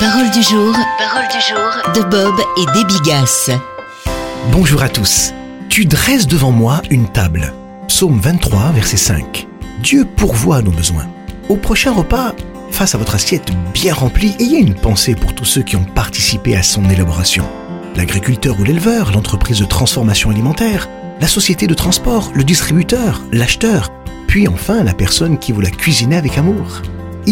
Parole du jour, parole du jour de Bob et des Bigas. Bonjour à tous. Tu dresses devant moi une table. Psaume 23, verset 5. Dieu pourvoit nos besoins. Au prochain repas, face à votre assiette bien remplie, ayez une pensée pour tous ceux qui ont participé à son élaboration. L'agriculteur ou l'éleveur, l'entreprise de transformation alimentaire, la société de transport, le distributeur, l'acheteur, puis enfin la personne qui vous l'a cuisiné avec amour.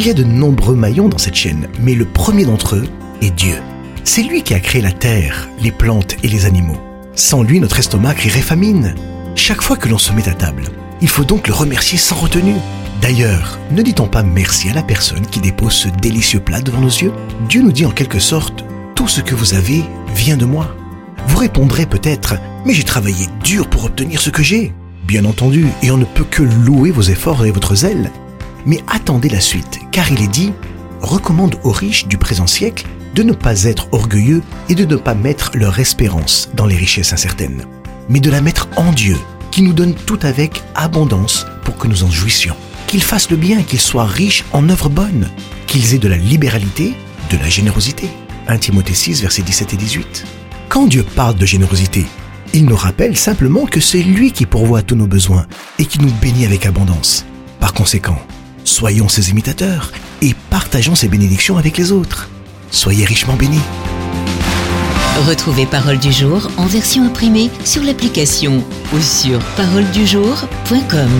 Il y a de nombreux maillons dans cette chaîne, mais le premier d'entre eux est Dieu. C'est lui qui a créé la terre, les plantes et les animaux. Sans lui, notre estomac crierait famine. Chaque fois que l'on se met à table, il faut donc le remercier sans retenue. D'ailleurs, ne dit-on pas merci à la personne qui dépose ce délicieux plat devant nos yeux? Dieu nous dit en quelque sorte, tout ce que vous avez vient de moi. Vous répondrez peut-être, mais j'ai travaillé dur pour obtenir ce que j'ai. Bien entendu, et on ne peut que louer vos efforts et votre zèle. Mais attendez la suite, car il est dit, recommande aux riches du présent siècle de ne pas être orgueilleux et de ne pas mettre leur espérance dans les richesses incertaines, mais de la mettre en Dieu, qui nous donne tout avec abondance pour que nous en jouissions. Qu'ils fassent le bien, qu'ils soient riches en œuvres bonnes, qu'ils aient de la libéralité, de la générosité. 1 Timothée 6, versets 17 et 18. Quand Dieu parle de générosité, il nous rappelle simplement que c'est lui qui pourvoit tous nos besoins et qui nous bénit avec abondance. Par conséquent, soyons ses imitateurs et partageons ses bénédictions avec les autres. Soyez richement bénis. Retrouvez Parole du jour en version imprimée sur l'application ou sur paroledujour.com.